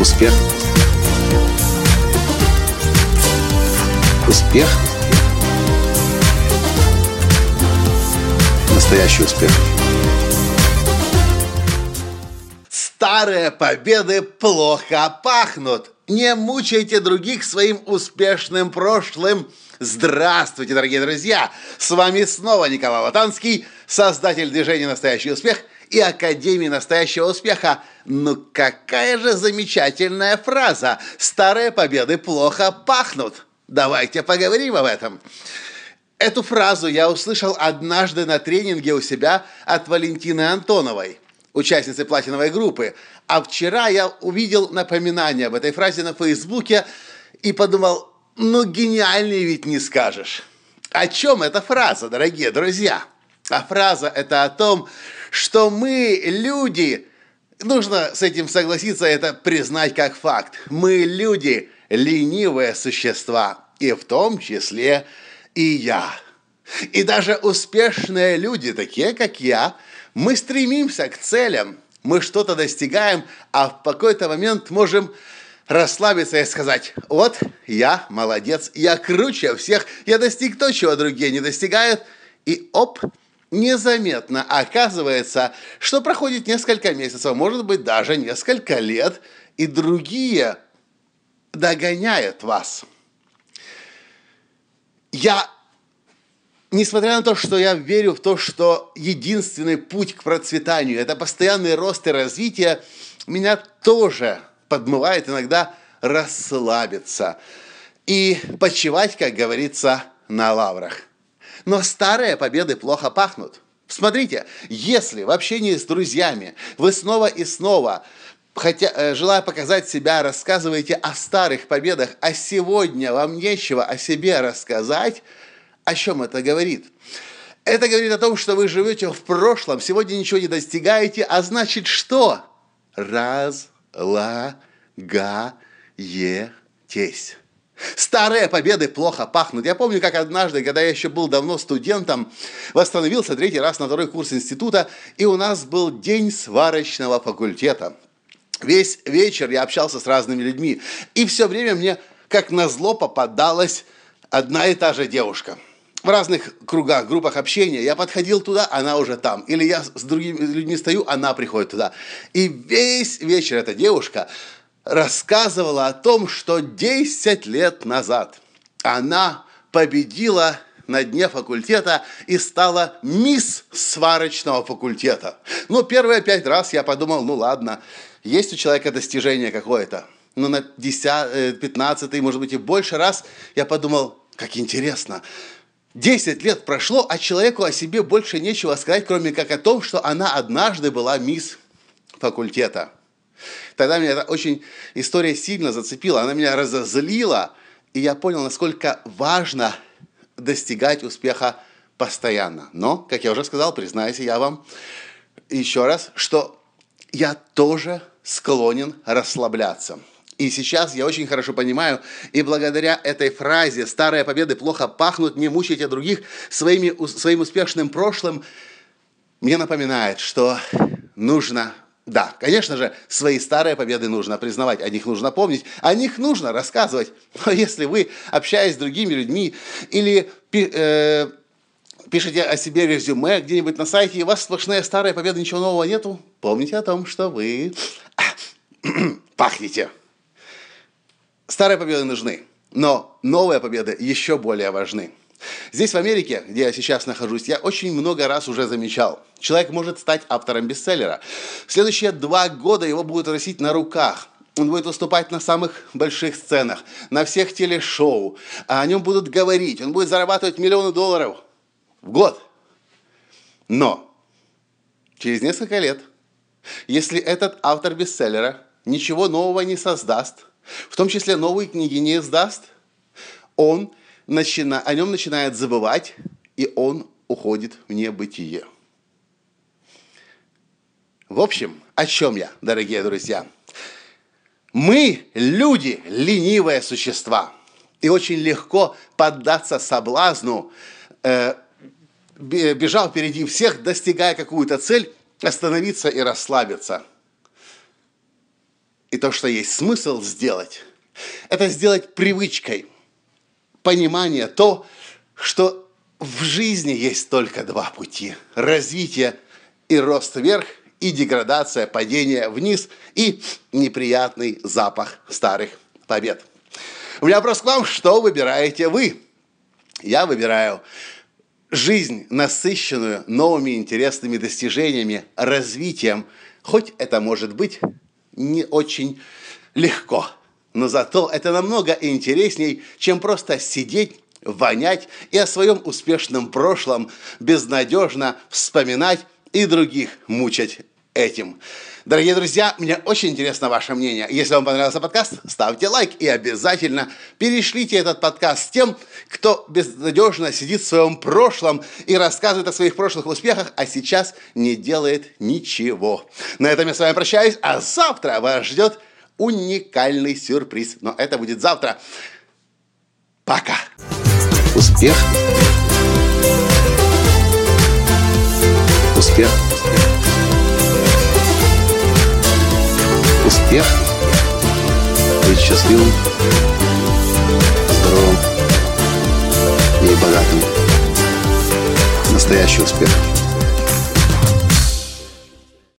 Успех. Успех. Настоящий успех. Старые победы плохо пахнут. Не мучайте других своим успешным прошлым. Здравствуйте, дорогие друзья! С вами снова Николай Латанский, создатель движения «Настоящий успех» и Академии настоящего успеха. Ну какая же замечательная фраза! Старые победы плохо пахнут. Давайте поговорим об этом. Эту фразу я услышал однажды на тренинге у себя от Валентины Антоновой, участницы платиновой группы. А вчера я увидел напоминание об этой фразе на Фейсбуке и подумал, ну гениальнее ведь не скажешь. О чем эта фраза, дорогие друзья? А фраза это о том, что мы, люди, нужно с этим согласиться, это признать как факт. Мы, люди, ленивые существа, и в том числе и я. И даже успешные люди, такие как я, мы стремимся к целям, мы что-то достигаем, а в какой-то момент можем расслабиться и сказать, вот, я молодец, я круче всех, я достиг то, чего другие не достигают, и оп, незаметно оказывается, что проходит несколько месяцев, может быть, даже несколько лет, и другие догоняют вас. Я, несмотря на то, что я верю в то, что единственный путь к процветанию – это постоянный рост и развитие, меня тоже подмывает иногда расслабиться и почивать, как говорится, на лаврах. Но старые победы плохо пахнут. Смотрите, если в общении с друзьями вы снова и снова хотя, э, желая показать себя, рассказываете о старых победах, а сегодня вам нечего о себе рассказать, о чем это говорит? Это говорит о том, что вы живете в прошлом, сегодня ничего не достигаете, а значит что? Разлагаетесь. Старые победы плохо пахнут. Я помню, как однажды, когда я еще был давно студентом, восстановился третий раз на второй курс института, и у нас был день сварочного факультета. Весь вечер я общался с разными людьми, и все время мне, как назло, попадалась одна и та же девушка. В разных кругах, группах общения я подходил туда, она уже там. Или я с другими людьми стою, она приходит туда. И весь вечер эта девушка рассказывала о том, что 10 лет назад она победила на дне факультета и стала мисс сварочного факультета. Ну, первые пять раз я подумал, ну ладно, есть у человека достижение какое-то. Но на 10, 15, э, может быть, и больше раз я подумал, как интересно. 10 лет прошло, а человеку о себе больше нечего сказать, кроме как о том, что она однажды была мисс факультета. Тогда меня эта очень история сильно зацепила, она меня разозлила, и я понял, насколько важно достигать успеха постоянно. Но, как я уже сказал, признаюсь я вам еще раз, что я тоже склонен расслабляться. И сейчас я очень хорошо понимаю, и благодаря этой фразе «старые победы плохо пахнут, не мучайте других своими, своим успешным прошлым», мне напоминает, что нужно да, конечно же, свои старые победы нужно признавать, о них нужно помнить, о них нужно рассказывать. Но если вы, общаясь с другими людьми или э, пишете о себе резюме где-нибудь на сайте, и у вас сплошные старые победы, ничего нового нету, помните о том, что вы пахнете. Старые победы нужны, но новые победы еще более важны. Здесь, в Америке, где я сейчас нахожусь, я очень много раз уже замечал. Человек может стать автором бестселлера. В следующие два года его будут носить на руках. Он будет выступать на самых больших сценах, на всех телешоу. А о нем будут говорить. Он будет зарабатывать миллионы долларов в год. Но через несколько лет, если этот автор бестселлера ничего нового не создаст, в том числе новые книги не издаст, он начина... о нем начинает забывать, и он уходит в небытие. В общем, о чем я, дорогие друзья? Мы, люди, ленивые существа. И очень легко поддаться соблазну, э, бежал впереди всех, достигая какую-то цель, остановиться и расслабиться. и то, что есть смысл сделать, это сделать привычкой. Понимание то, что в жизни есть только два пути. Развитие и рост вверх, и деградация, падение вниз, и неприятный запах старых побед. У меня вопрос к вам, что выбираете вы? Я выбираю жизнь, насыщенную новыми интересными достижениями, развитием, хоть это может быть не очень легко, но зато это намного интересней, чем просто сидеть вонять и о своем успешном прошлом безнадежно вспоминать и других мучать этим. Дорогие друзья, мне очень интересно ваше мнение. Если вам понравился подкаст, ставьте лайк и обязательно перешлите этот подкаст тем, кто безнадежно сидит в своем прошлом и рассказывает о своих прошлых успехах, а сейчас не делает ничего. На этом я с вами прощаюсь, а завтра вас ждет уникальный сюрприз. Но это будет завтра. Пока. Успех. Успех. Успех. Быть счастливым, здоровым и богатым. Настоящий успех.